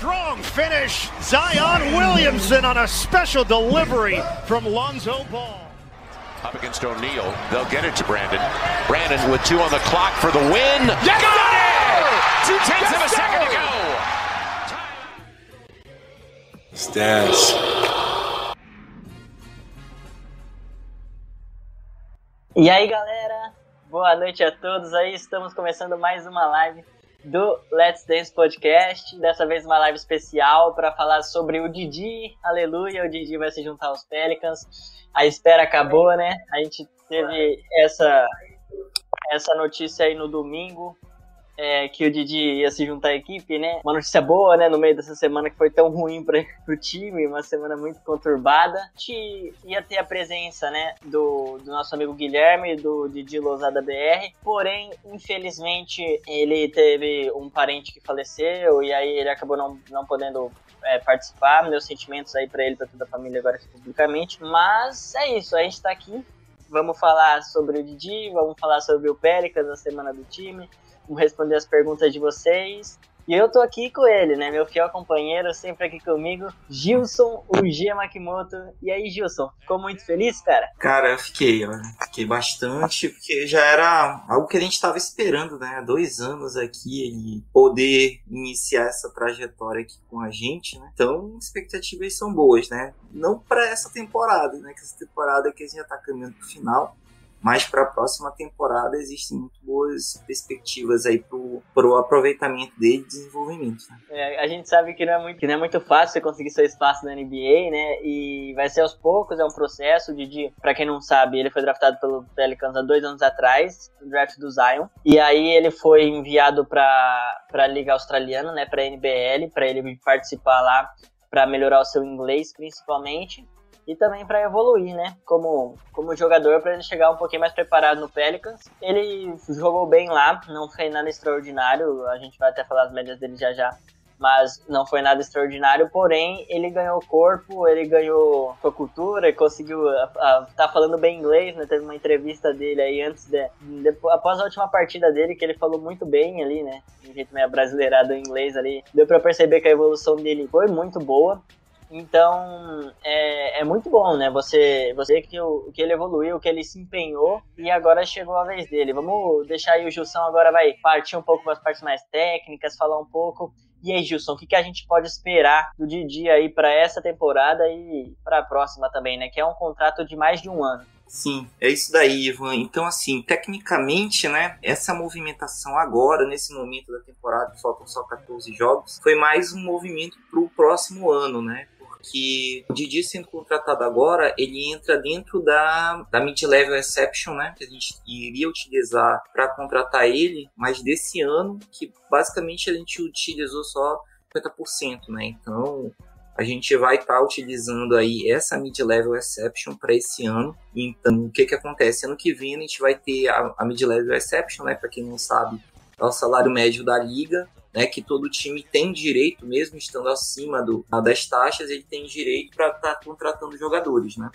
Strong finish. Zion Williamson on a special delivery from Lonzo Ball. Up against O'Neal. They'll get it to Brandon. Brandon with two on the clock for the win. Yes, Got sir! it! Two tenths Yes, of a second to go. Stash. E aí, galera? Boa noite a todos aí. Estamos começando mais uma live do Let's Dance Podcast. Dessa vez uma live especial para falar sobre o Didi. Aleluia, o Didi vai se juntar aos Pelicans. A espera acabou, né? A gente teve essa essa notícia aí no domingo. É, que o Didi ia se juntar à equipe, né? Uma notícia boa, né? No meio dessa semana que foi tão ruim para o time, uma semana muito conturbada. A gente ia ter a presença, né? Do, do nosso amigo Guilherme, do Didi Lousada BR. Porém, infelizmente, ele teve um parente que faleceu e aí ele acabou não, não podendo é, participar. Meus sentimentos aí para ele, para toda a família agora publicamente. Mas é isso, a gente tá aqui. Vamos falar sobre o Didi, vamos falar sobre o Pelicans, a semana do time vamos responder as perguntas de vocês. E eu tô aqui com ele, né? Meu fiel companheiro, sempre aqui comigo, Gilson, o G Makimoto. E aí, Gilson, ficou muito feliz, cara? Cara, eu fiquei, ó. Fiquei bastante, porque já era algo que a gente estava esperando, né? Há dois anos aqui, ele poder iniciar essa trajetória aqui com a gente, né? Então, expectativas são boas, né? Não para essa temporada, né? Que essa temporada que a gente já tá caminhando pro final. Mas para a próxima temporada existem muito boas perspectivas aí pro, pro aproveitamento dele e desenvolvimento. Né? É, a gente sabe que não, é muito, que não é muito fácil você conseguir seu espaço na NBA, né? E vai ser aos poucos, é um processo. O Didi, quem não sabe, ele foi draftado pelo Pelicans há dois anos atrás, no draft do Zion. E aí ele foi enviado pra, pra Liga Australiana, né? Pra NBL, pra ele participar lá, pra melhorar o seu inglês, principalmente e também para evoluir, né? Como, como jogador, para ele chegar um pouquinho mais preparado no Pelicans. Ele jogou bem lá, não fez nada extraordinário, a gente vai até falar as médias dele já já. Mas não foi nada extraordinário, porém ele ganhou corpo, ele ganhou sua cultura, conseguiu estar tá falando bem inglês, né? Teve uma entrevista dele aí antes de, depois, após a última partida dele, que ele falou muito bem ali, né? De um jeito meio brasileirado em inglês ali. Deu para perceber que a evolução dele foi muito boa. Então, é, é muito bom, né? Você, você que, o, que ele evoluiu, que ele se empenhou e agora chegou a vez dele. Vamos deixar aí o Gilson agora vai partir um pouco para as partes mais técnicas, falar um pouco. E aí, Gilson, o que, que a gente pode esperar do Didi aí para essa temporada e para a próxima também, né? Que é um contrato de mais de um ano. Sim, é isso daí, Ivan. Então, assim, tecnicamente, né, essa movimentação agora, nesse momento da temporada, faltam só 14 jogos, foi mais um movimento para o próximo ano, né? Que o Didi sendo contratado agora, ele entra dentro da, da mid-level exception, né, que a gente iria utilizar para contratar ele, mas desse ano, que basicamente a gente utilizou só 50%, né, então a gente vai estar tá utilizando aí essa mid-level exception para esse ano. Então, o que que acontece? Ano que vem a gente vai ter a, a mid-level exception, né, para quem não sabe, é o salário médio da liga, né, que todo time tem direito, mesmo estando acima do, das taxas, ele tem direito para estar tá contratando jogadores, né?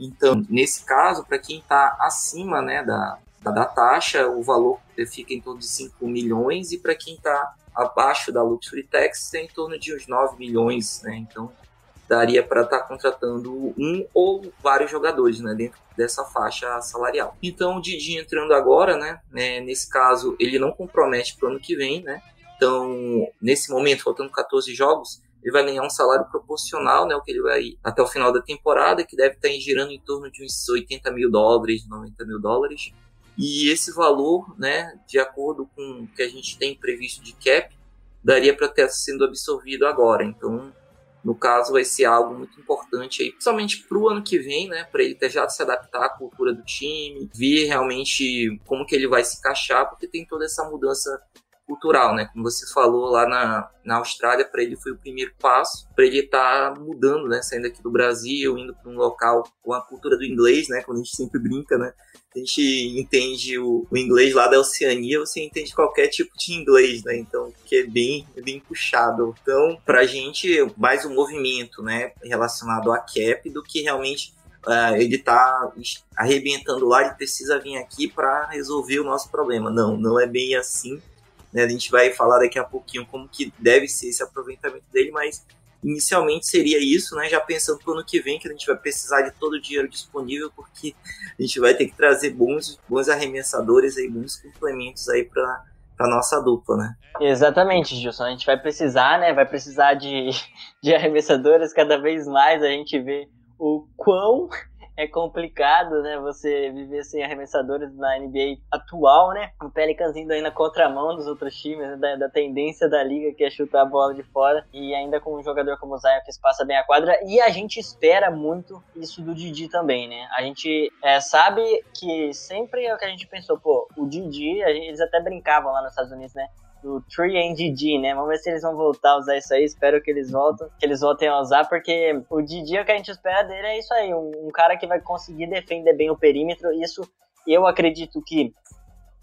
Então, nesse caso, para quem está acima né, da, da, taxa, o valor fica em torno de 5 milhões, e para quem está abaixo da Luxury Tax, é em torno de uns 9 milhões, né? Então, daria para estar tá contratando um ou vários jogadores né, dentro dessa faixa salarial. Então, o Didi entrando agora, né, né nesse caso, ele não compromete para o ano que vem, né? Então, nesse momento, faltando 14 jogos, ele vai ganhar um salário proporcional, né, o que ele vai até o final da temporada, que deve estar girando em torno de uns 80 mil dólares, 90 mil dólares. E esse valor, né, de acordo com o que a gente tem previsto de cap, daria para estar sendo absorvido agora. Então, no caso, vai ser algo muito importante aí, principalmente para o ano que vem, né, para ele ter já se adaptar à cultura do time, ver realmente como que ele vai se encaixar, porque tem toda essa mudança cultural, né? Como você falou lá na, na Austrália, para ele foi o primeiro passo, para ele estar tá mudando, né? Saindo aqui do Brasil, indo para um local com a cultura do inglês, né? Quando a gente sempre brinca, né? A gente entende o, o, inglês lá da Oceania, você entende qualquer tipo de inglês, né? Então, que é bem, é bem puxado. Então, pra gente, mais um movimento, né? Relacionado a cap do que realmente Uh, ele tá arrebentando lá, ele precisa vir aqui para resolver o nosso problema. Não, não é bem assim Né? A gente vai falar daqui a pouquinho como que deve ser esse aproveitamento dele, mas inicialmente seria isso, né? Já pensando para o ano que vem, que a gente vai precisar de todo o dinheiro disponível, porque a gente vai ter que trazer bons, bons arremessadores aí, bons complementos aí para a nossa dupla, né? Exatamente, Gilson. A gente vai precisar, né? Vai precisar de, de arremessadores cada vez mais. A gente vê o quão é complicado, né? Você viver sem arremessadores na NBA atual, né? O Pelicans indo aí na contramão dos outros times, né? da, da, tendência da liga que é chutar a bola de fora e ainda com um jogador como o Zion que espaça bem a quadra. E a gente espera muito isso do Didi também, né? A gente é, sabe que sempre é o que a gente pensou, pô, o Didi, eles até brincavam lá nos Estados Unidos, né? Do 3NDD, né? Vamos ver se eles vão voltar a usar isso aí. Espero que eles voltem, que eles voltem a usar, porque o Didi, o que a gente espera dele é isso aí, um, um cara que vai conseguir defender bem o perímetro. Isso eu acredito que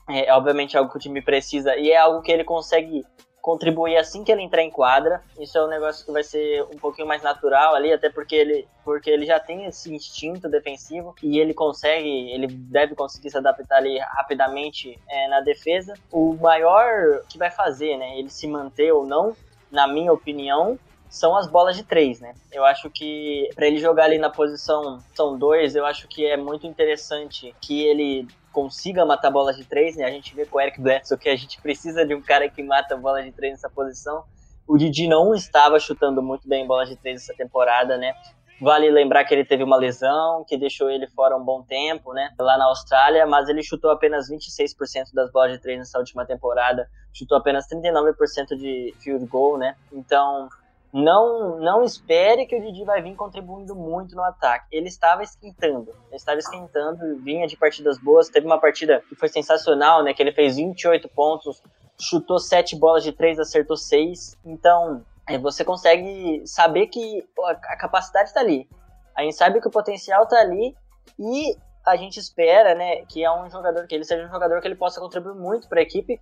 é obviamente algo que o time precisa e é algo que ele consegue contribuir assim que ele entrar em quadra. Isso é um negócio que vai ser um pouquinho mais natural ali, até porque ele, porque ele já tem esse instinto defensivo e ele consegue, ele deve conseguir se adaptar ali rapidamente é, na defesa. O maior que vai fazer, né, ele se manter ou não, na minha opinião, são as bolas de três, né? Eu acho que para ele jogar ali na posição são dois, eu acho que é muito interessante que ele consiga matar bolas de três, né? A gente vê com o Eric Bledsoe que a gente precisa de um cara que mata bola de três nessa posição. O Didi não estava chutando muito bem bolas de três essa temporada, né? Vale lembrar que ele teve uma lesão que deixou ele fora um bom tempo, né? Lá na Austrália, mas ele chutou apenas 26% das bolas de três nessa última temporada, chutou apenas 39% de field goal, né? Então, não não espere que o Didi vai vir contribuindo muito no ataque. Ele estava esquentando, ele estava esquentando, vinha de partidas boas. Teve uma partida que foi sensacional, né? Que ele fez 28 pontos, chutou 7 bolas de 3, acertou 6. Então, é, você consegue saber que a capacidade está ali. A gente sabe que o potencial está ali e a gente espera, né, que é um jogador que ele seja um jogador que ele possa contribuir muito para a equipe,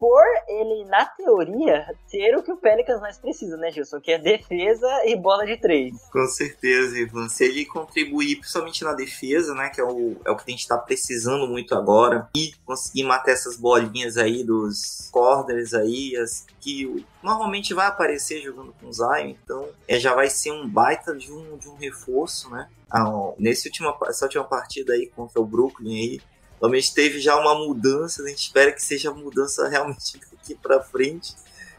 por ele, na teoria, ter o que o Pelicans mais precisa, né, Gilson? Que é defesa e bola de três. Com certeza, Ivan. Se ele contribuir, principalmente na defesa, né, que é o, é o que a gente está precisando muito agora, e conseguir matar essas bolinhas aí dos corners aí, as, que normalmente vai aparecer jogando com o Zion, então é, já vai ser um baita de um, de um reforço, né? Ah, nesse última, essa última partida aí contra o Brooklyn aí, Realmente teve já uma mudança, a gente espera que seja mudança realmente daqui para frente,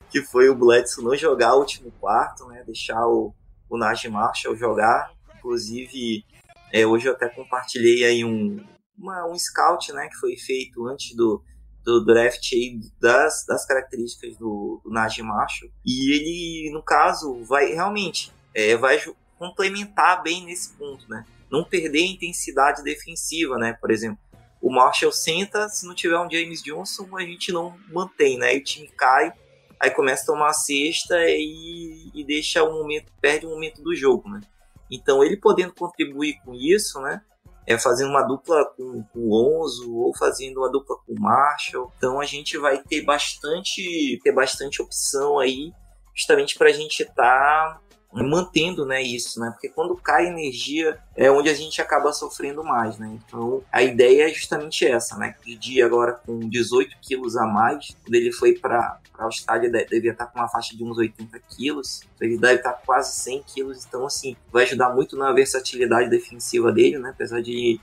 que foi o Bledsoe não jogar o último quarto, né, deixar o, o Najee Marshall jogar. Inclusive, é, hoje eu até compartilhei aí um, uma, um scout né, que foi feito antes do, do draft aí das, das características do, do Najee Marshall. E ele, no caso, vai realmente é, vai complementar bem nesse ponto, né? Não perder a intensidade defensiva, né? Por exemplo, o Marshall senta, se não tiver um James Johnson, a gente não mantém, né? E o time cai, aí começa a tomar a cesta e, e deixa o momento, perde o momento do jogo, né? Então ele podendo contribuir com isso, né? É fazendo uma dupla com, com o Lonzo ou fazendo uma dupla com o Marshall. Então a gente vai ter bastante, ter bastante opção aí, justamente para a gente estar tá mantendo né, isso, né? Porque quando cai energia é onde a gente acaba sofrendo mais, né? Então a ideia é justamente essa, né? De dia agora com 18 quilos a mais, quando ele foi para a Austrália devia estar com uma faixa de uns 80 quilos, ele deve estar quase 100 quilos, então assim vai ajudar muito na versatilidade defensiva dele, né? Apesar de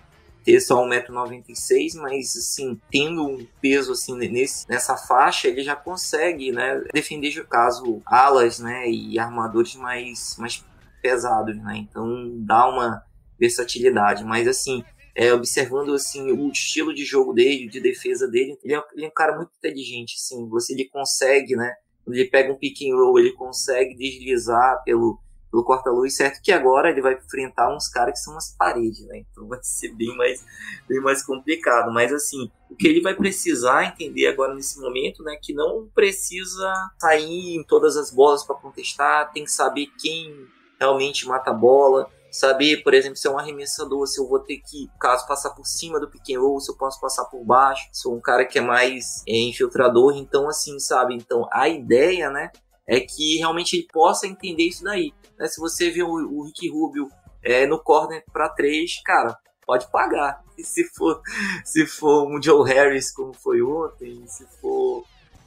ter só 1,96m, mas assim, tendo um peso assim nesse, nessa faixa, ele já consegue, né, defender caso alas, né, e armadores mais mais pesados, né? Então dá uma versatilidade, mas assim, é, observando assim o estilo de jogo dele, de defesa dele, ele é, ele é um cara muito inteligente, assim, você ele consegue, né? Ele pega um pick and roll, ele consegue deslizar pelo pelo corta-luz, certo que agora ele vai enfrentar uns caras que são umas paredes, né? Então vai ser bem mais, bem mais complicado. Mas assim, o que ele vai precisar entender agora nesse momento, né? Que não precisa sair em todas as bolas para contestar, tem que saber quem realmente mata a bola. Saber, por exemplo, se é um arremessador, se eu vou ter que, caso, passar por cima do and roll, se eu posso passar por baixo. Sou um cara que é mais é, infiltrador, então assim, sabe? Então a ideia, né? É que realmente ele possa entender isso daí. Né? Se você vê o, o Rick Rubio é, no corner para três, cara, pode pagar. E se for, se for um Joe Harris como foi ontem, se for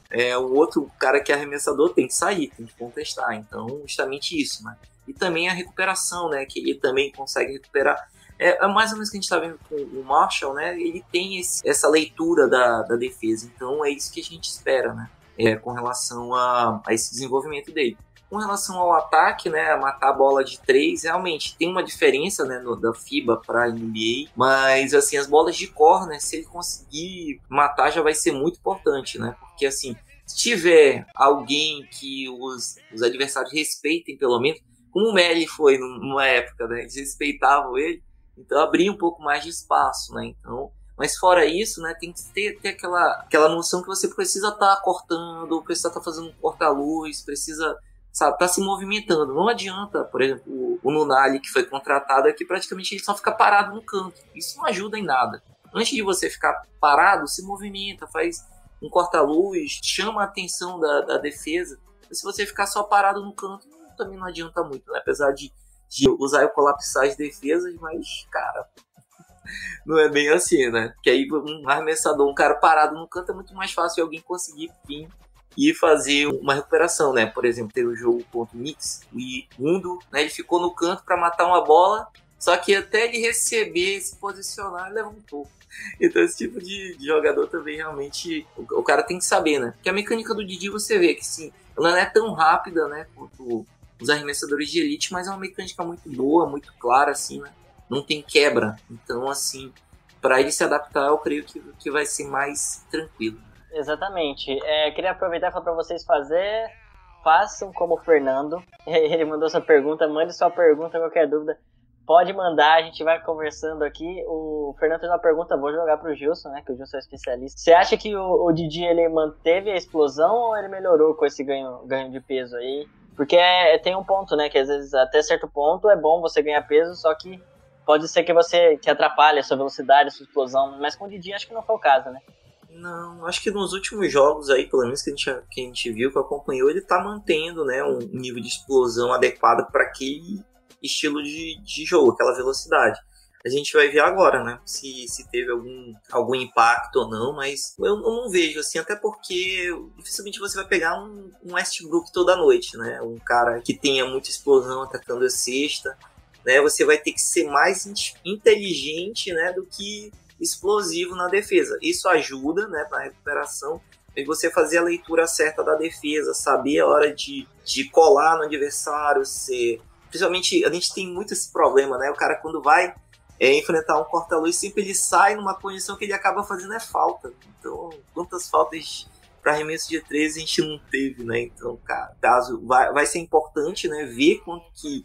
é, o outro cara que é arremessador tem que sair, tem que contestar. Então, justamente isso, né? E também a recuperação, né? Que ele também consegue recuperar. É, é mais ou menos o que a gente está vendo com o Marshall, né? Ele tem esse, essa leitura da, da defesa. Então, é isso que a gente espera, né? É, com relação a, a esse desenvolvimento dele. Com relação ao ataque, né, matar a bola de três, realmente tem uma diferença, né, no, da FIBA para a NBA, mas assim as bolas de corner, né, se ele conseguir matar, já vai ser muito importante, né, porque assim se tiver alguém que os, os adversários respeitem, pelo menos, como o Melly foi numa época, né, eles respeitavam ele, então abria um pouco mais de espaço, né, então mas fora isso, né, tem que ter, ter aquela, aquela noção que você precisa estar tá cortando, precisa estar tá fazendo um corta-luz, precisa sabe, tá se movimentando. Não adianta, por exemplo, o, o Nunali que foi contratado aqui, praticamente ele só fica parado no canto. Isso não ajuda em nada. Antes de você ficar parado, se movimenta, faz um corta-luz, chama a atenção da, da defesa. se você ficar só parado no canto, também não adianta muito, né? Apesar de, de usar e colapsar as defesas, mas, cara, não é bem assim, né? Porque aí um arremessador, um cara parado no canto é muito mais fácil alguém conseguir fim e fazer uma recuperação, né? Por exemplo, teve o jogo contra o Knicks, o Mundo, né? Ele ficou no canto para matar uma bola, só que até ele receber, se posicionar, leva um pouco. Então esse tipo de, de jogador também realmente o, o, cara tem que saber, né? Porque a mecânica do Didi você vê que sim, ela não é tão rápida, né? Quanto os arremessadores de elite, mas é uma mecânica muito boa, muito clara, assim, né? Não tem quebra. Então, assim, para ele se adaptar, eu creio que, que vai ser mais tranquilo. Exatamente. É, queria aproveitar e falar para vocês fazer, façam como o Fernando. Ele mandou essa pergunta, mande sua pergunta, qualquer dúvida. Pode mandar, a gente vai conversando aqui. O Fernando fez uma pergunta, vou jogar pro Gilson, né? Que o Gilson é especialista. Você acha que o, o Didi ele manteve a explosão ou ele melhorou com esse ganho, ganho de peso aí? Porque é, tem um ponto, né? Que às vezes até certo ponto é bom você ganhar peso, só que pode ser que você que atrapalhe a sua velocidade, a sua explosão. Mas com o Didi acho que não foi o caso, né? Não, acho que nos últimos jogos aí, pelo menos que a gente, que a gente viu, que acompanhou, ele tá mantendo né, um nível de explosão adequado para aquele estilo de, de jogo, aquela velocidade. A gente vai ver agora, né? Se, se teve algum, algum impacto ou não, mas eu, eu não vejo, assim, até porque dificilmente você vai pegar um, um Westbrook toda noite, né? Um cara que tenha muita explosão atacando a cesta, né? Você vai ter que ser mais inteligente, né? Do que explosivo na defesa. Isso ajuda né, na recuperação e você fazer a leitura certa da defesa, saber a hora de, de colar no adversário, ser. Principalmente, a gente tem muito esse problema, né? O cara, quando vai é, enfrentar um corta-luz, sempre ele sai numa condição que ele acaba fazendo é falta. Então, quantas faltas para arremesso de três a gente não teve, né? Então, caso vai, vai ser importante, né? Ver quanto que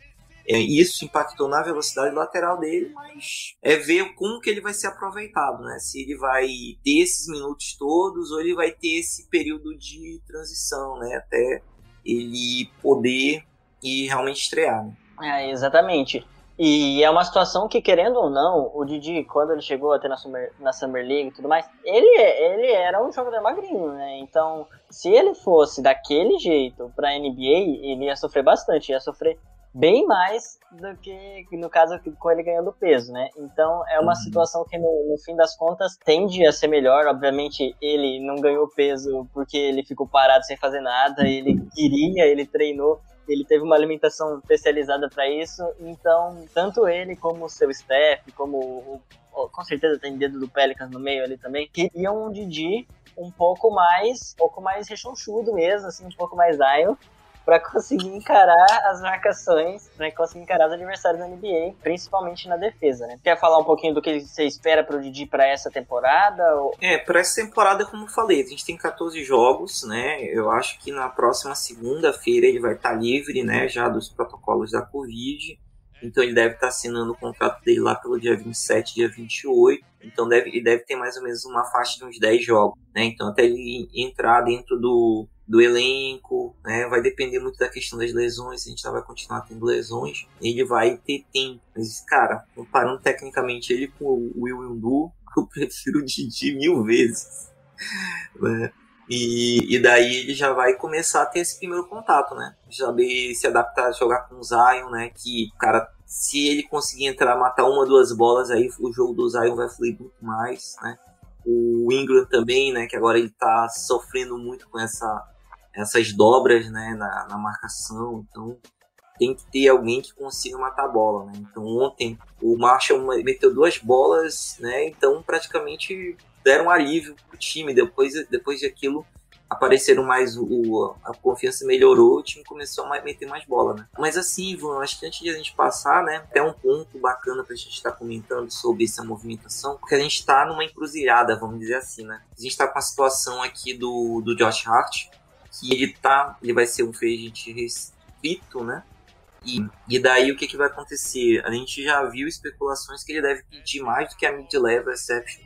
é, isso impactou na velocidade lateral dele, mas é ver como que ele vai ser aproveitado, né? Se ele vai ter esses minutos todos ou ele vai ter esse período de transição, né? Até ele poder e realmente estrear. Né? É, exatamente. E é uma situação que, querendo ou não, o Didi, quando ele chegou até na Summer, na Summer League e tudo mais, ele, ele era um jogador magrinho, né? Então, se ele fosse daquele jeito pra NBA, ele ia sofrer bastante, ia sofrer bem mais do que no caso com ele ganhando peso, né? Então é uma uhum. situação que no, no, fim das contas tende a ser melhor. Obviamente ele não ganhou peso porque ele ficou parado sem fazer nada, ele queria, ele treinou, ele teve uma alimentação especializada para isso. Então tanto ele como o seu staff, como o, com certeza tem dedo do Pelicans no meio ali também, queriam um Didi um pouco mais, um pouco mais rechonchudo mesmo, assim, um pouco mais Zion, para conseguir encarar as marcações, para conseguir encarar os adversários da NBA, principalmente na defesa, né? Quer falar um pouquinho do que você espera pro Didi para essa temporada? Ou... É, para essa temporada, como eu falei, a gente tem 14 jogos, né? Eu acho que na próxima segunda-feira ele vai estar tá livre, né, já dos protocolos da Covid. Então ele deve estar tá assinando o contrato dele lá pelo dia 27, dia 28. Então deve, ele deve ter mais ou menos uma faixa de uns 10 jogos, né? Então até ele entrar dentro do, do elenco, né? Vai depender muito da questão das lesões, se a gente vai continuar tendo lesões, ele vai ter tempo. Mas, cara, comparando tecnicamente ele com o Will Undu, eu prefiro o Didi mil vezes. Né? E, e daí ele já vai começar a ter esse primeiro contato, né? Saber se adaptar a jogar com o Zion, né? Que, cara, se ele conseguir entrar, matar uma, duas bolas, aí o jogo do Zion vai fluir muito mais, né? O Ingram também, né, que agora ele tá sofrendo muito com essa, essas dobras, né, na, na marcação, então tem que ter alguém que consiga matar a bola, né? Então ontem o Marshall meteu duas bolas, né? Então praticamente deram um alívio pro time. Depois, depois de aquilo apareceram mais o, a confiança melhorou, o time começou a meter mais bola, né? Mas assim, Ivan, acho que antes de a gente passar, né, até um ponto bacana pra gente estar tá comentando sobre essa movimentação, porque a gente tá numa encruzilhada, vamos dizer assim, né? A gente tá com a situação aqui do, do Josh Hart, que ele tá, ele vai ser um free agent restrito, né? E, e daí o que, que vai acontecer? A gente já viu especulações que ele deve pedir mais do que a mid-level exception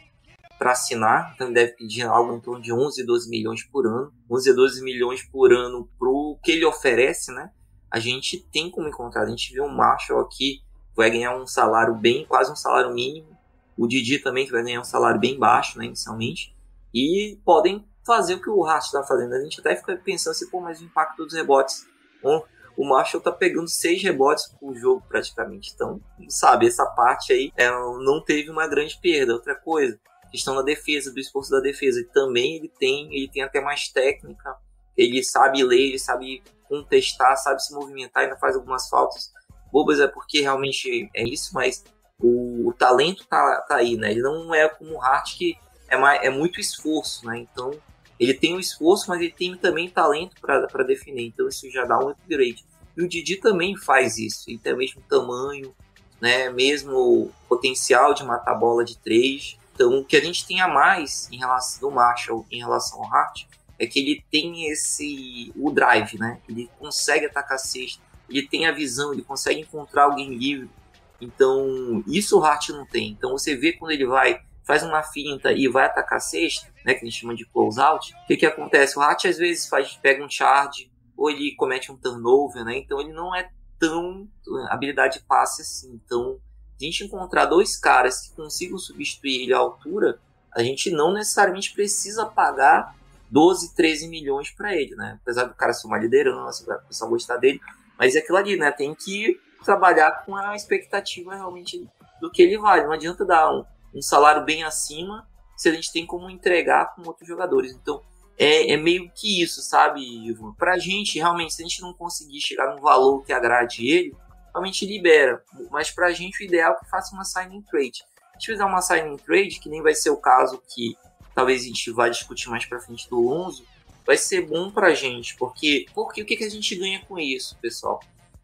para assinar, então ele deve pedir algo em torno de 11, 12 milhões por ano. 11 12 milhões por ano pro que ele oferece, né? A gente tem como encontrar. A gente viu um Marshall aqui vai ganhar um salário bem, quase um salário mínimo. O Didi também que vai ganhar um salário bem baixo, né, inicialmente. E podem fazer o que o Hart está fazendo. A gente até fica pensando assim, pô, mas o impacto dos rebotes. Bom, o Marshall tá pegando seis rebotes por jogo praticamente. Então, sabe, essa parte aí é, não teve uma grande perda. Outra coisa, questão da defesa, do esforço da defesa. Também ele tem, ele tem até mais técnica, ele sabe ler, ele sabe contestar, sabe se movimentar, ainda faz algumas faltas bobas, é porque realmente é isso, mas o, o talento tá, tá aí, né? Ele não é como o Hart que é, mais, é muito esforço, né? Então, ele tem o esforço, mas ele tem também talento para definir, então isso já dá um upgrade. E o Didi também faz isso, ele tem o mesmo tamanho, né? Mesmo potencial de matar bola de três. Então, o que a gente tem a mais em relação do Marshall em relação ao Hart é que ele tem esse o drive, né? Ele consegue atacar a cesta, ele tem a visão, ele consegue encontrar alguém livre. Então, isso o Hart não tem. Então, você vê quando ele vai, faz uma finta e vai atacar a cesta, né, que a gente chama de close out, o que que acontece? O Hart às vezes faz, pega um charge ou ele comete um turnover, né? Então, ele não é tão habilidade de passe assim. Então, a gente encontrar dois caras que consigam substituir ele à altura, a gente não necessariamente precisa pagar 12, 13 milhões para ele, né? Apesar do cara ser uma liderança, o pessoal gostar dele, mas é aquilo ali, né? Tem que trabalhar com a expectativa realmente do que ele vale. Não adianta dar um, um salário bem acima se a gente tem como entregar com outros jogadores. Então, é, é, meio que isso, sabe, Ivan? Pra gente, realmente, se a gente não conseguir chegar num valor que agrade ele, realmente libera. Mas pra gente o ideal é que faça uma signing trade. Se fizer uma signing trade, que nem vai ser o caso que talvez a gente vá discutir mais pra frente do Lonzo, vai ser bom pra gente. Porque, porque o que, que a gente ganha com isso, pessoal?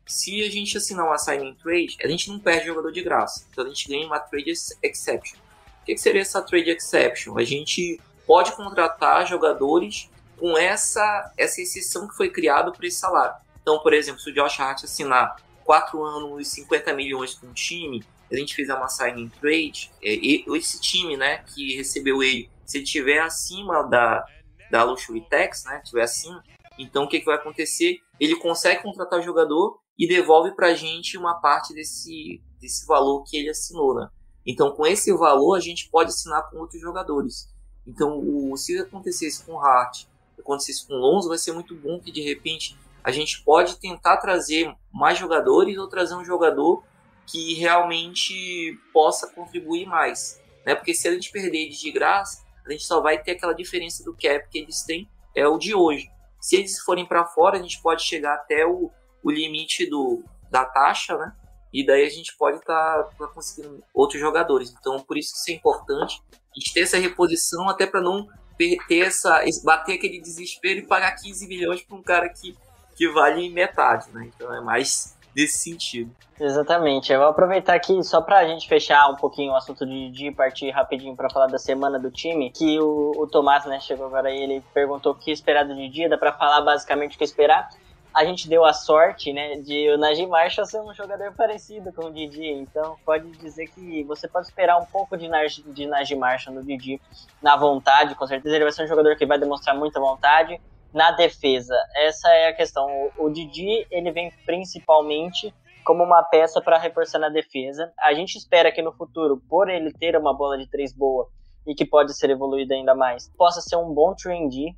Se a gente assinar uma signing trade, a gente não perde jogador de graça. Então a gente ganha uma trade exception. O que, seria essa trade exception? A gente pode contratar jogadores com essa, essa exceção que foi criada para esse salário. Então, por exemplo, se o Josh Hart assinar 4 anos e 50 milhões com um time, a gente fizer uma signing trade, é, esse time, né, que recebeu ele, se ele estiver acima da, da Luxury Tax, né, estiver acima, então o que, que vai acontecer? Ele consegue contratar jogador e devolve para a gente uma parte desse, desse valor que ele assinou, né? Então, com esse valor, a gente pode assinar com outros jogadores. Então, o, se acontecesse com o Hart, acontecesse com o Lonzo, vai ser muito bom que de repente a gente pode tentar trazer mais jogadores ou trazer um jogador que realmente possa contribuir mais. Né? Porque se a gente perder eles de graça, a gente só vai ter aquela diferença do cap que eles têm, é o de hoje. Se eles forem para fora, a gente pode chegar até o, o limite do, da taxa, né? E daí a gente pode estar tá, tá conseguindo outros jogadores. Então, por isso que é importante. A gente ter essa reposição até para não ter essa, bater aquele desespero e pagar 15 milhões para um cara que que vale metade, né? Então é mais nesse sentido. Exatamente. Eu vou aproveitar aqui só pra gente fechar um pouquinho o assunto de, de partir rapidinho para falar da semana do time, que o, o Tomás, né, chegou agora aí, ele perguntou o que esperar do dia, dá pra falar basicamente o que esperar. A gente deu a sorte, né, de o Najee Marshall ser um jogador parecido com o Didi, então pode dizer que você pode esperar um pouco de, Naj, de Najee Marshall no Didi na vontade, com certeza ele vai ser um jogador que vai demonstrar muita vontade, na defesa. Essa é a questão. O, o Didi, ele vem principalmente como uma peça para reforçar na defesa. A gente espera que no futuro, por ele ter uma bola de três boa e que pode ser evoluída ainda mais, possa ser um bom 3D.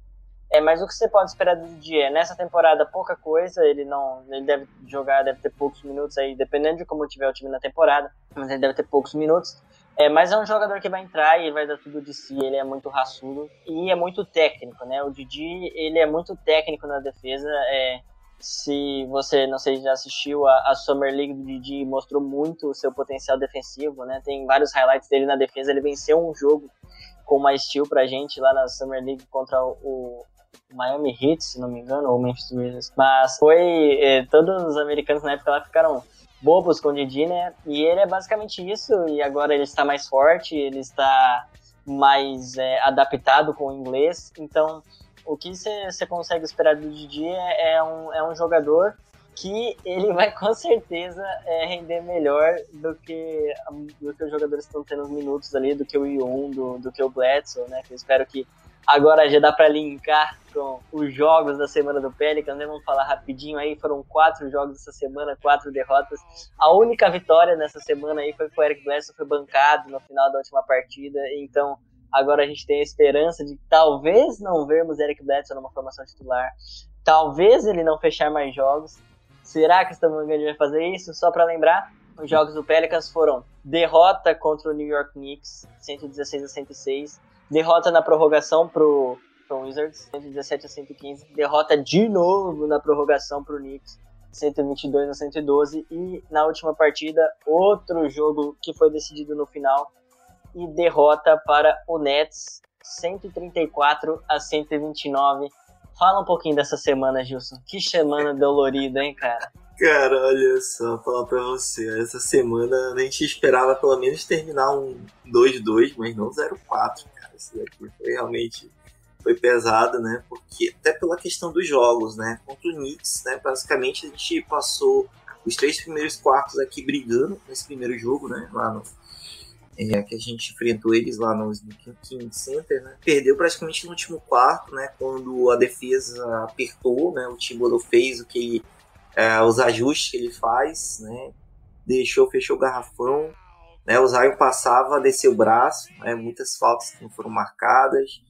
É, mas o que você pode esperar do Didi é, nessa temporada, pouca coisa, ele não, ele deve jogar, deve ter poucos minutos aí, dependendo de como tiver o time na temporada, mas ele deve ter poucos minutos. É, mas é um jogador que vai entrar e vai dar tudo de si, ele é muito raçudo e é muito técnico, né? O Didi, ele é muito técnico na defesa, é, se você, não sei, já assistiu a, a Summer League do Didi, mostrou muito o seu potencial defensivo, né? Tem vários highlights dele na defesa, ele venceu um jogo com uma steal pra gente lá na Summer League contra o, Miami Heat, se não me engano, ou Memphis Grizzlies. Mas foi, eh, todos os americanos na época lá ficaram bobos com o Didi, né? E ele é basicamente isso, e agora ele está mais forte, ele está mais é, adaptado com o inglês. Então, o que você consegue esperar do Didi é, é, um, é um jogador que ele vai com certeza é, render melhor do que, do que os jogadores estão tendo os minutos ali, do que o Ion, do, do que o Bledsoe, né? Que eu espero que Agora já dá para linkar com os jogos da semana do Pelicans, né? Vamos falar rapidinho aí, foram quatro jogos essa semana, quatro derrotas. A única vitória nessa semana aí foi que o Eric Bledsoe foi bancado no final da última partida, então agora a gente tem a esperança de talvez não vermos Eric Bledsoe numa formação titular, talvez ele não fechar mais jogos. Será que o Stamangani vai fazer isso? Só para lembrar, os jogos do Pelicans foram derrota contra o New York Knicks, 116 a 106, derrota na prorrogação pro, pro Wizards, 117 a 115, derrota de novo na prorrogação pro Knicks, 122 a 112 e na última partida outro jogo que foi decidido no final e derrota para o Nets 134 a 129. Fala um pouquinho dessa semana, Gilson. Que semana dolorida, hein, cara? Cara, olha só, falar pra você. Essa semana a gente esperava pelo menos terminar um 2-2, mas não 0-4 esse daqui foi realmente foi pesado, né? Porque até pela questão dos jogos, né? Contra o Knicks, né? Basicamente a gente passou os três primeiros quartos aqui brigando nesse primeiro jogo, né? Lá no é, que a gente enfrentou eles lá no King Center, né? Perdeu praticamente no último quarto, né? Quando a defesa apertou, né? O Timberwolves fez o que é, os ajustes que ele faz, né? Deixou, fechou o garrafão, né, o Zion passava, desceu o braço, né, muitas faltas que não foram marcadas.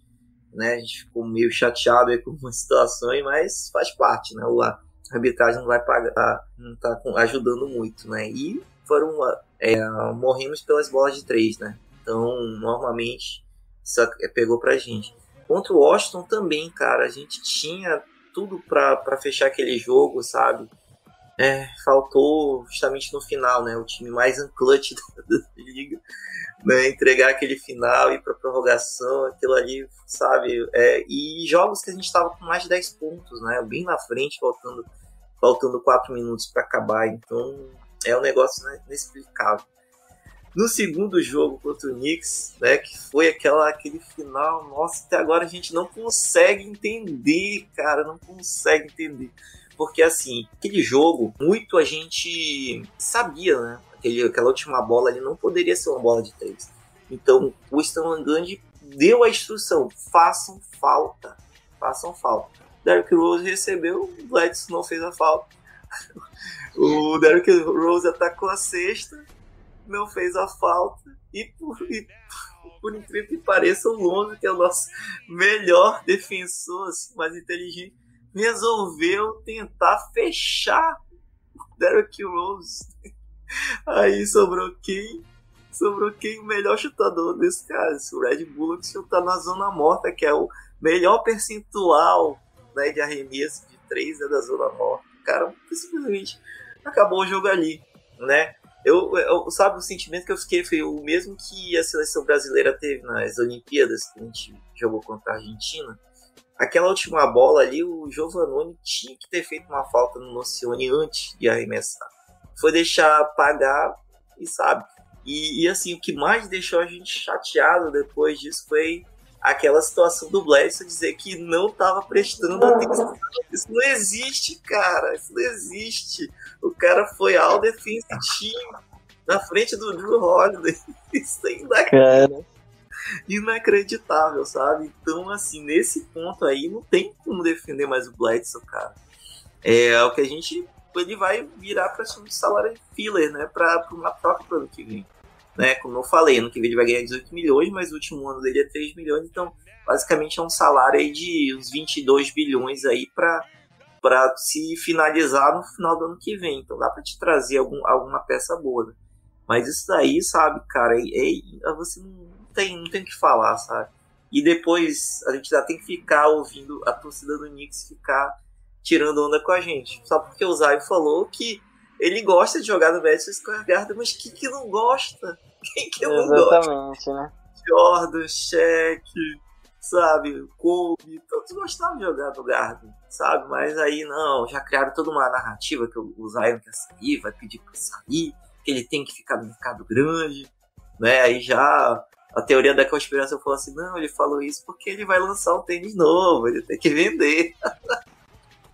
Né, a gente ficou meio chateado com algumas situações, mas faz parte. Né, a arbitragem não vai pagar, não está ajudando muito. Né, e foram, é, morremos pelas bolas de três. Né, então, normalmente, isso pegou pra gente. Contra o Washington também, cara, a gente tinha tudo para fechar aquele jogo, sabe? É, faltou justamente no final, né? O time mais unclutch da, liga, né? Entregar aquele final e para prorrogação, aquilo ali, sabe? É, e jogos que a gente estava com mais de 10 pontos, né? Bem na frente, faltando, faltando 4 minutos para acabar. Então é um negócio inexplicável. No segundo jogo contra o Knicks, né, que foi aquela, aquele final, nossa, até agora a gente não consegue entender, cara, não consegue entender porque assim, aquele jogo, muito a gente sabia, né? Aquele, aquela última bola ali não poderia ser uma bola de três. Então, o Stan Gandhi deu a instrução: façam falta, façam falta. Derrick Rose recebeu, o Bledsoe não fez a falta. o Derrick Rose atacou a sexta, não fez a falta. E por, e por incrível que pareça, o Lonzo, que é o nosso melhor defensor, assim, mais inteligente, resolveu tentar fechar o Derrick Rose. Aí sobrou quem? Sobrou quem? O melhor chutador desse caso. O Red Bull que chuta na zona morta, que é o melhor percentual né, de arremesso de três é da zona morta. Cara simplesmente acabou o jogo ali, né? Eu, eu, sabe, o sentimento que eu fiquei foi o mesmo que a seleção brasileira teve nas Olimpíadas, que a gente jogou contra a Argentina aquela última bola ali, o Giovanoni tinha que ter feito uma falta no Nocione antes de arremessar. Foi deixar pagar e sabe. E, e, assim, o que mais deixou a gente chateado depois disso foi aquela situação do Bledsoe dizer que não estava prestando atenção. Isso não existe, cara. Isso não existe. O cara foi ao defensive na frente do Drew Holiday. Isso ainda cara inacreditável, sabe? Então, assim, nesse ponto aí, não tem como defender mais o Bledsoe, cara. É o que a gente. Ele vai virar para um salário filler, né? Para uma troca para o ano que vem. Né? Como eu falei, ano que vem ele vai ganhar 18 milhões, mas o último ano dele é 3 milhões, então basicamente é um salário aí de uns 22 bilhões aí para para se finalizar no final do ano que vem. Então dá para te trazer algum, alguma peça boa. Né? Mas isso daí, sabe, cara, é, é, você não tem, não tem o que falar, sabe? E depois a gente já tem que ficar ouvindo a torcida do Knicks ficar tirando onda com a gente. Só porque o Zay falou que ele gosta de jogar no Madison Square Garden, mas quem que não gosta? Quem que não Exatamente, gosta? né? Jordan, Shaq, sabe, Kobe, todos gostavam de jogar no Garden, sabe? Mas aí não, já criaram toda uma narrativa que o Zion quer sair, vai pedir pra sair, que ele tem que ficar no mercado grande, né? Aí já a teoria da conspiração falou assim, não, ele falou isso porque ele vai lançar um tênis novo, ele tem que vender.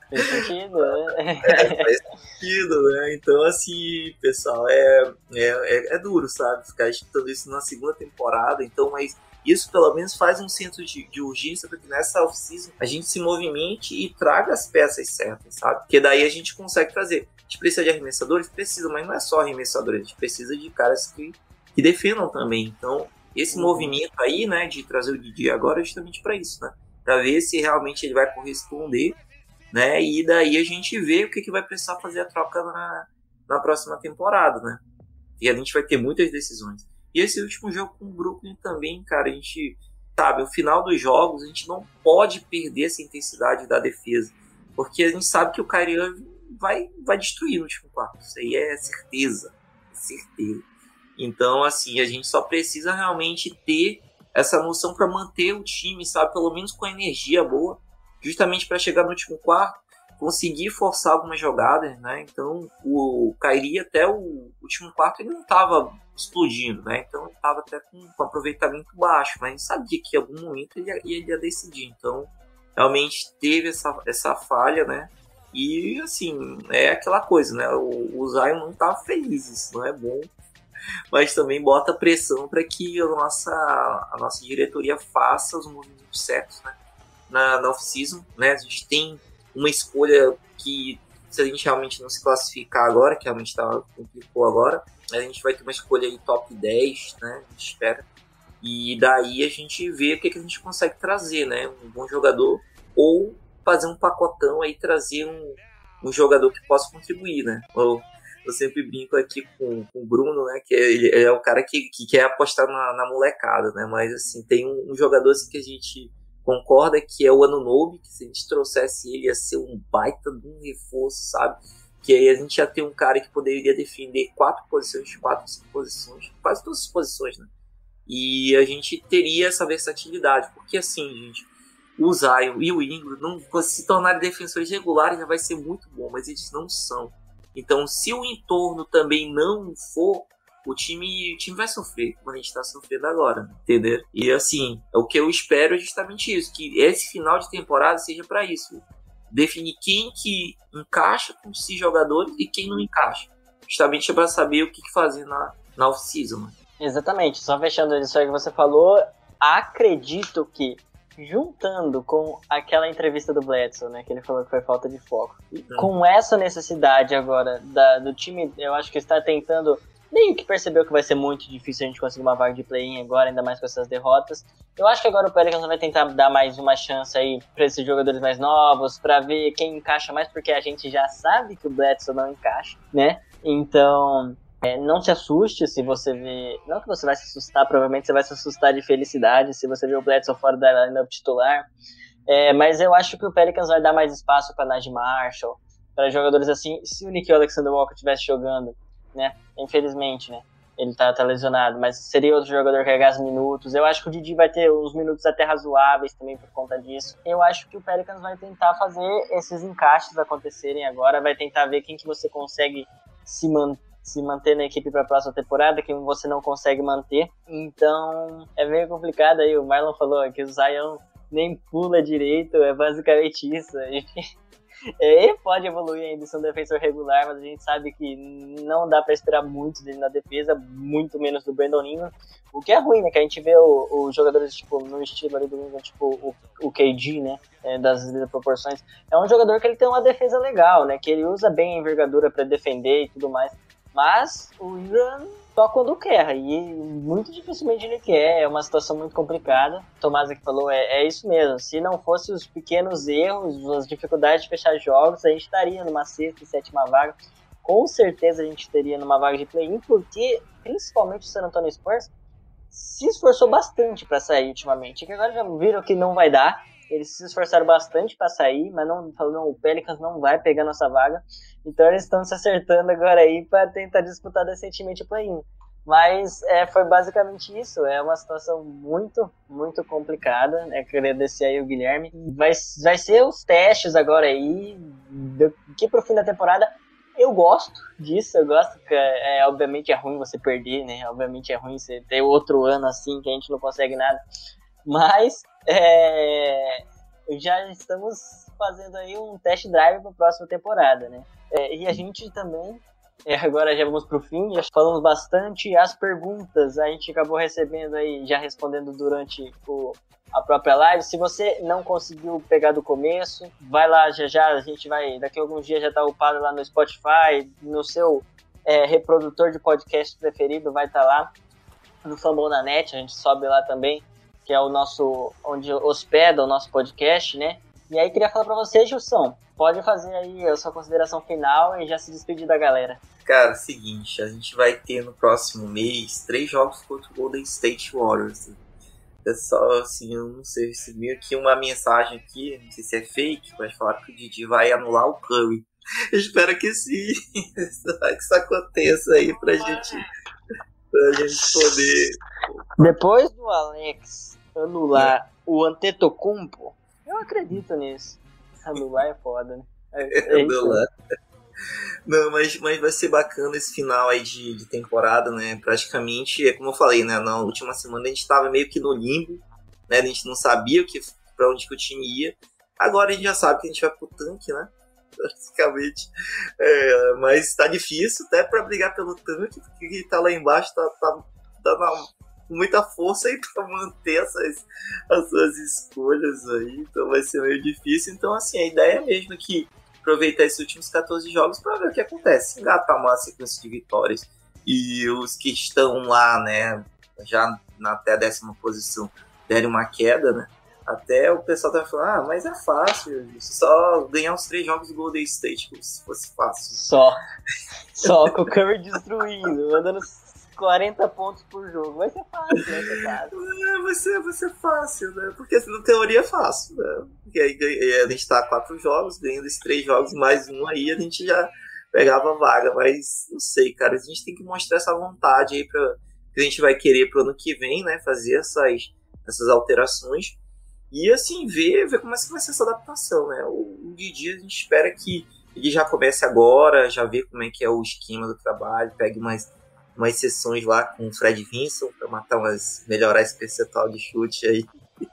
Faz sentido, né? É, faz sentido, né? Então, assim, pessoal, é, é, é, é, duro, sabe? Ficar escutando isso na segunda temporada. Então, mas isso pelo menos faz um centro de, de urgência para que nessa off-season a gente se movimente e traga as peças certas, sabe? Porque daí a gente consegue trazer. A gente precisa de arremessadores? Precisa, mas não é só arremessadores, a gente precisa de caras que, que defendam também. Então, esse uhum. movimento aí, né, de trazer o Didi agora é justamente para isso, né? Para ver se realmente ele vai corresponder né? E daí a gente vê o que, que vai precisar fazer a troca na, na próxima temporada, né? E a gente vai ter muitas decisões. E esse último jogo com o Brooklyn também, cara, a gente sabe, o final dos jogos a gente não pode perder essa intensidade da defesa, porque a gente sabe que o Kyrie vai vai destruir no último quarto. Isso aí é certeza, certeza. Então, assim, a gente só precisa realmente ter essa noção para manter o time, sabe, pelo menos com energia boa justamente para chegar no último quarto, conseguir forçar algumas jogadas, né? Então o Kairi até o último quarto ele não estava explodindo, né? Então ele estava até com, com aproveitamento baixo, mas a gente sabia que em algum momento ele ia, ele ia decidir. Então realmente teve essa, essa falha, né? E assim, é aquela coisa, né? O, o Zion não estava feliz, isso não é bom. Mas também bota pressão para que a nossa, a nossa diretoria faça os movimentos certos, né? na, na off-season, né? A gente tem uma escolha que, se a gente realmente não se classificar agora, que realmente tá, complicou agora, a gente vai ter uma escolha aí top 10, né? A gente espera. E daí a gente vê o que, que a gente consegue trazer, né? Um bom jogador ou fazer um pacotão aí, trazer um, um jogador que possa contribuir, né? Eu, eu sempre brinco aqui com, com o Bruno, né? Que é, ele é o cara que, que quer apostar na, na molecada, né? Mas assim, tem um, um jogador assim, que a gente concorda que é o Anunobi, que se a gente trouxesse ele ia ser um baita de um reforço, sabe? Que aí a gente ia ter um cara que poderia defender quatro posições, quatro, cinco posições, quase todas as posições, né? E a gente teria essa versatilidade, porque assim, gente, o Zion e o Ingram não se tornarem defensores regulares já vai ser muito bom, mas eles não são. Então, se o entorno também não for o time, o time vai sofrer, como a gente está sofrendo agora, entendeu? E assim, o que eu espero é justamente isso, que esse final de temporada seja para isso. Definir quem que encaixa com esses jogadores e quem não encaixa. Justamente para saber o que fazer na, na off-season. Né? Exatamente, só fechando isso aí que você falou, acredito que juntando com aquela entrevista do Bledsoe, né, que ele falou que foi falta de foco, hum. com essa necessidade agora da, do time, eu acho que está tentando meio que percebeu que vai ser muito difícil a gente conseguir uma vaga de play-in agora, ainda mais com essas derrotas. Eu acho que agora o Pelicans vai tentar dar mais uma chance aí para esses jogadores mais novos, para ver quem encaixa mais, porque a gente já sabe que o Bledsoe não encaixa, né? Então, é, não se assuste se você vê. Não que você vai se assustar, provavelmente você vai se assustar de felicidade se você ver o Bledsoe fora da lineup titular. É, mas eu acho que o Pelicans vai dar mais espaço para Najee Marshall, para jogadores assim. Se o Nick Alexander Walker estivesse jogando, né? Infelizmente, né? Ele tá, tá lesionado, mas seria outro jogador que os minutos. Eu acho que o Didi vai ter uns minutos até razoáveis também por conta disso. Eu acho que o Pelicans vai tentar fazer esses encaixes acontecerem agora, vai tentar ver quem que você consegue se manter se manter na equipe para a próxima temporada, que você não consegue manter. Então, é meio complicado aí. O Marlon falou que o Zion nem pula direito, é basicamente isso. A gente ele pode evoluir ainda ser um defensor regular, mas a gente sabe que não dá para esperar muito dele na defesa, muito menos do Brandon Ingram. O que é ruim, né? Que a gente vê os jogadores, tipo, no estilo ali do Ingram, tipo o, o KG, né? É, das proporções. É um jogador que ele tem uma defesa legal, né? Que ele usa bem a envergadura para defender e tudo mais. Mas o Ingram só quando quer, e muito dificilmente ele quer, é uma situação muito complicada. Tomás que falou, é, é isso mesmo, se não fosse os pequenos erros, as dificuldades de fechar jogos, a gente estaria numa sexta e sétima vaga. com certeza a gente teria numa vaga de play-in, porque principalmente o San Antonio Spurs se esforçou bastante para sair ultimamente. Que agora já viram que não vai dar. Eles se esforçaram bastante para sair, mas não falando o Pelicans não vai pegar nossa vaga. Então eles estão se acertando agora aí para tentar disputar decentemente o play-in. Mas é, foi basicamente isso. É uma situação muito, muito complicada. É, queria descer aí o Guilherme. Vai, vai ser os testes agora aí, daqui pro fim da temporada. Eu gosto disso, eu gosto que, é, é, obviamente, é ruim você perder, né? Obviamente é ruim você ter outro ano assim que a gente não consegue nada. Mas é, já estamos fazendo aí um test drive para a próxima temporada, né? É, e a gente também é, agora já vamos para o fim, já falamos bastante. As perguntas a gente acabou recebendo aí, já respondendo durante o, a própria live. Se você não conseguiu pegar do começo, vai lá já já. A gente vai, daqui a alguns dias já está upado lá no Spotify, no seu é, reprodutor de podcast preferido, vai estar tá lá. No Fambonanet, a gente sobe lá também, que é o nosso, onde hospeda o nosso podcast, né? E aí queria falar para você, Gilson, pode fazer aí a sua consideração final e já se despedir da galera. Cara, seguinte, a gente vai ter no próximo mês três jogos contra o Golden State Warriors. É só assim, eu não sei, recebi aqui uma mensagem aqui, não sei se é fake, mas falar que o Didi vai anular o Curry. Eu espero que sim, que isso aconteça aí pra gente, pra gente poder. Depois do Alex anular o Antetokounmpo, eu acredito nisso. Anular é foda, né? É, é Não, mas, mas vai ser bacana esse final aí de, de temporada, né? Praticamente, é como eu falei, né? Na última semana a gente tava meio que no limbo, né? A gente não sabia o que, pra onde que o time ia. Agora a gente já sabe que a gente vai pro tanque, né? Praticamente. É, mas tá difícil até pra brigar pelo tanque, porque tá lá embaixo, tá, tá, na, muita força aí para manter essas as suas escolhas aí, então vai ser meio difícil. Então, assim, a ideia é mesmo que aproveitar esses últimos 14 jogos para ver o que acontece. Engatar uma sequência de vitórias e os que estão lá, né, já na até a décima posição, derem uma queda, né? Até o pessoal tá falando, ah, mas é fácil, só ganhar os três jogos do Golden State como se fosse fácil. Só. Só com o Curry destruindo, mandando 40 pontos por jogo. Vai ser fácil, vai ser fácil. É, vai, ser, vai ser fácil, né? Porque assim, na teoria é fácil, né? Porque aí a gente tá quatro jogos, ganhando esses três jogos mais um aí, a gente já pegava a vaga. Mas não sei, cara, a gente tem que mostrar essa vontade aí pra, que a gente vai querer pro ano que vem, né? Fazer essas, essas alterações. E assim, ver, ver como é que vai ser essa adaptação, né? O, o Didi a gente espera que ele já comece agora, já vê como é que é o esquema do trabalho, pegue mais umas sessões lá com o Fred Vinson para matar umas melhorar esse percentual de chute aí.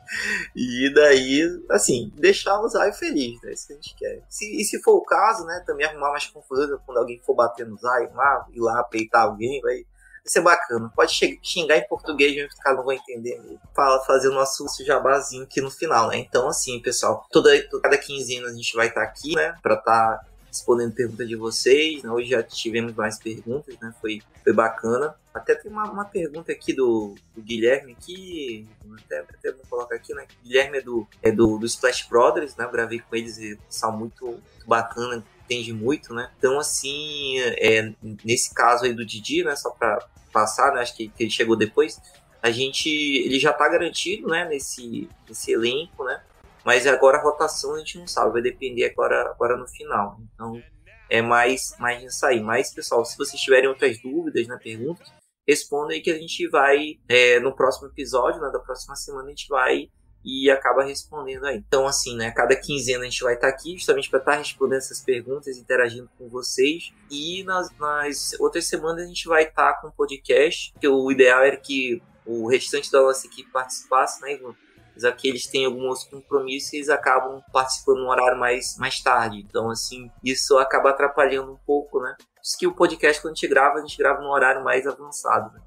E daí, assim, deixar o Zayo feliz, né? Isso que a gente quer. Se, e se for o caso, né, também arrumar mais confusão quando alguém for bater no Zayo lá, ir lá peitar alguém, vai, vai ser bacana. Pode xingar em português, os caras não vão entender. Fala, fazer o nosso jabazinho aqui no final, né? Então, assim, pessoal, toda, cada quinzena a gente vai estar tá aqui, né, pra estar. Tá respondendo perguntas de vocês. Né? Hoje já tivemos mais perguntas, né? Foi, foi bacana. Até tem uma, uma pergunta aqui do, do Guilherme que até, até vou colocar aqui, né? Guilherme é do, é do, do Splash Brothers, né? Eu gravei com eles e são muito, muito bacana, entende muito, né? Então, assim, é, nesse caso aí do Didi, né? Só para passar, né? Acho que, que ele chegou depois. A gente, ele já tá garantido, né? Nesse, nesse elenco, né? Mas agora a rotação a gente não sabe, vai depender agora, agora no final. Então é mais, mais aí. Mas, pessoal, se vocês tiverem outras dúvidas né, pergunta, respondam aí que a gente vai, é, no próximo episódio, né, da próxima semana, a gente vai e acaba respondendo aí. Então, assim, né, cada quinzena a gente vai estar aqui justamente para estar respondendo essas perguntas, interagindo com vocês. E nas, nas outras semanas a gente vai estar com o podcast, que o ideal era que o restante da nossa equipe participasse, né, Ivan? mas aqui eles têm alguns compromissos e eles acabam participando no horário mais, mais tarde. Então, assim, isso acaba atrapalhando um pouco, né? Isso que o podcast, quando a gente grava, a gente grava num horário mais avançado, né?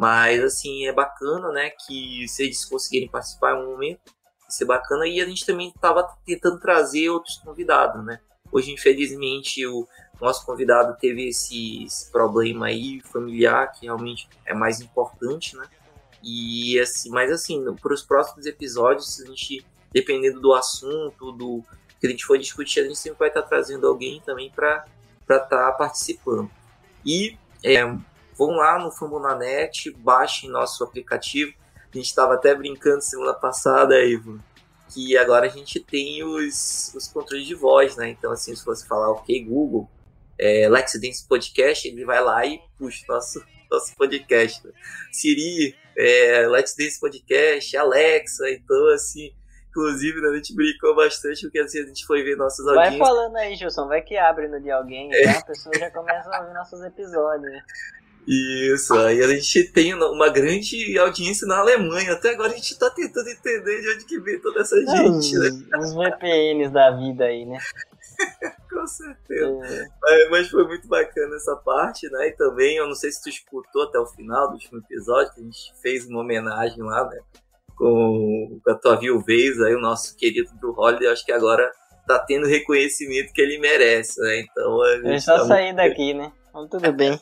Mas, assim, é bacana, né? Que se eles conseguirem participar em um momento, vai ser bacana. E a gente também estava tentando trazer outros convidados, né? Hoje, infelizmente, o nosso convidado teve esse, esse problema aí familiar, que realmente é mais importante, né? E assim, mas assim, para os próximos episódios, a gente, dependendo do assunto, do que a gente for discutir, a gente sempre vai estar trazendo alguém também para estar tá participando. E é, vão lá no Fambonanet, baixem nosso aplicativo. A gente estava até brincando semana passada, Ivo, que agora a gente tem os, os controles de voz, né? Então, assim, se você falar ok Google, é, Lex Dance Podcast, ele vai lá e puxa nosso, nosso podcast. Né? Siri, é, Let's Dance Podcast, Alexa, então assim, inclusive né, a gente brincou bastante porque assim, a gente foi ver nossos audiências. Vai falando aí, Gilson, vai que abre no de alguém, é. a pessoa já começa a ouvir nossos episódios. Isso, aí a gente tem uma grande audiência na Alemanha. Até agora a gente tá tentando entender de onde que vem toda essa gente, os, né? Os VPNs da vida aí, né? Com certeza. É. Mas, mas, foi muito bacana essa parte, né? E também, eu não sei se tu escutou até o final do último episódio, que a gente fez uma homenagem lá, né? Com, com a tua viuvez aí, o nosso querido do Holiday, acho que agora tá tendo reconhecimento que ele merece, né? Então a gente. É só tá sair muito... daqui, né? Então tudo bem.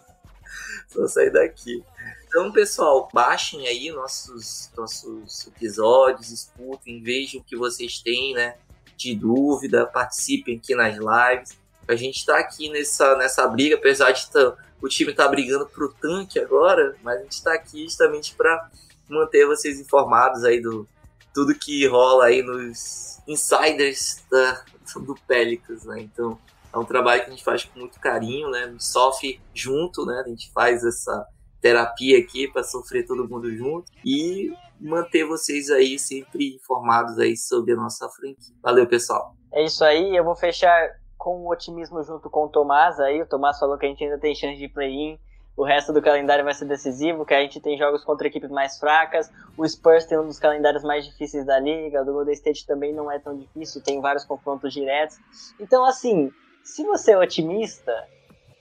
só sair daqui. Então, pessoal, baixem aí nossos, nossos episódios, escutem, vejam o que vocês têm, né? de dúvida, participem aqui nas lives. A gente está aqui nessa, nessa briga, apesar de tá, o time tá brigando pro tanque agora, mas a gente está aqui justamente para manter vocês informados aí do tudo que rola aí nos insiders da, do Pelicans, né? Então, é um trabalho que a gente faz com muito carinho, né? Sofre junto, né? A gente faz essa terapia aqui para sofrer todo mundo junto. E manter vocês aí sempre informados aí sobre a nossa franquia. Valeu, pessoal. É isso aí, eu vou fechar com otimismo junto com o Tomás aí. O Tomás falou que a gente ainda tem chance de play-in. O resto do calendário vai ser decisivo, que a gente tem jogos contra equipes mais fracas. O Spurs tem um dos calendários mais difíceis da liga. O do Golden State também não é tão difícil, tem vários confrontos diretos. Então, assim, se você é otimista,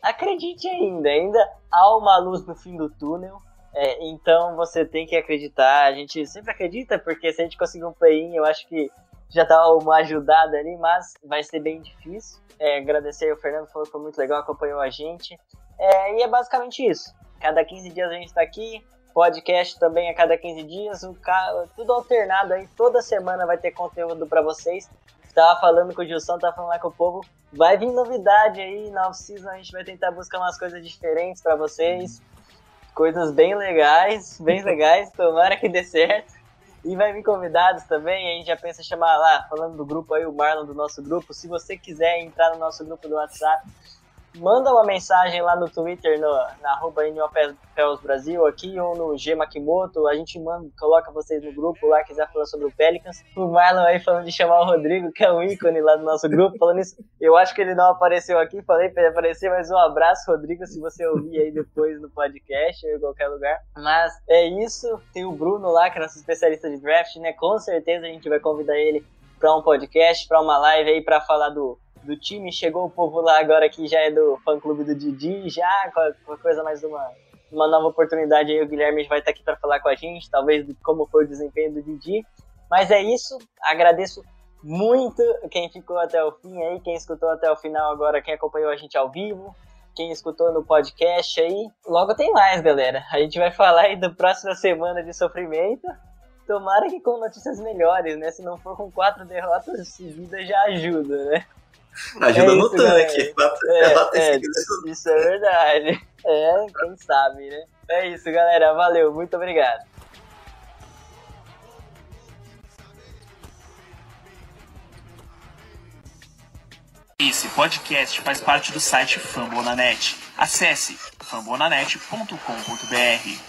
acredite ainda. Ainda há uma luz no fim do túnel. É, então você tem que acreditar. A gente sempre acredita, porque se a gente conseguir um play-in, eu acho que já tá uma ajudada ali, mas vai ser bem difícil. É, agradecer ao Fernando, falou que foi muito legal, acompanhou a gente. É, e é basicamente isso. Cada 15 dias a gente tá aqui. Podcast também a cada 15 dias, um, tudo alternado aí, toda semana vai ter conteúdo para vocês. Tava falando com o Gilson, tava falando lá com o povo. Vai vir novidade aí na off-season, a gente vai tentar buscar umas coisas diferentes para vocês coisas bem legais, bem legais, tomara que dê certo. E vai vir convidados também, a gente já pensa em chamar lá, falando do grupo aí, o Marlon do nosso grupo. Se você quiser entrar no nosso grupo do WhatsApp, manda uma mensagem lá no Twitter, no, na arroba Brasil aqui, ou no G Makimoto, a gente manda, coloca vocês no grupo lá, quiser falar sobre o Pelicans. O Marlon aí falando de chamar o Rodrigo, que é um ícone lá do nosso grupo, falando isso. Eu acho que ele não apareceu aqui, falei pra ele aparecer, mas um abraço, Rodrigo, se você ouvir aí depois no podcast ou em qualquer lugar. Mas é isso, tem o Bruno lá, que é nosso especialista de draft, né? Com certeza a gente vai convidar ele para um podcast, para uma live aí para falar do do time. Chegou o povo lá agora que já é do fã clube do Didi, já com a, coisa mais uma, uma nova oportunidade aí. O Guilherme vai estar aqui para falar com a gente, talvez como foi o desempenho do Didi. Mas é isso, agradeço muito quem ficou até o fim aí, quem escutou até o final agora, quem acompanhou a gente ao vivo, quem escutou no podcast aí. Logo tem mais, galera. A gente vai falar aí da próxima semana de sofrimento. Tomara que com notícias melhores, né? Se não for com quatro derrotas seguidas, já ajuda, né? Ajuda é no tanque. É, é, isso é verdade. É, quem sabe, né? É isso, galera. Valeu, muito obrigado. Esse podcast faz parte do site Fambonanet. Acesse fambonanet.com.br.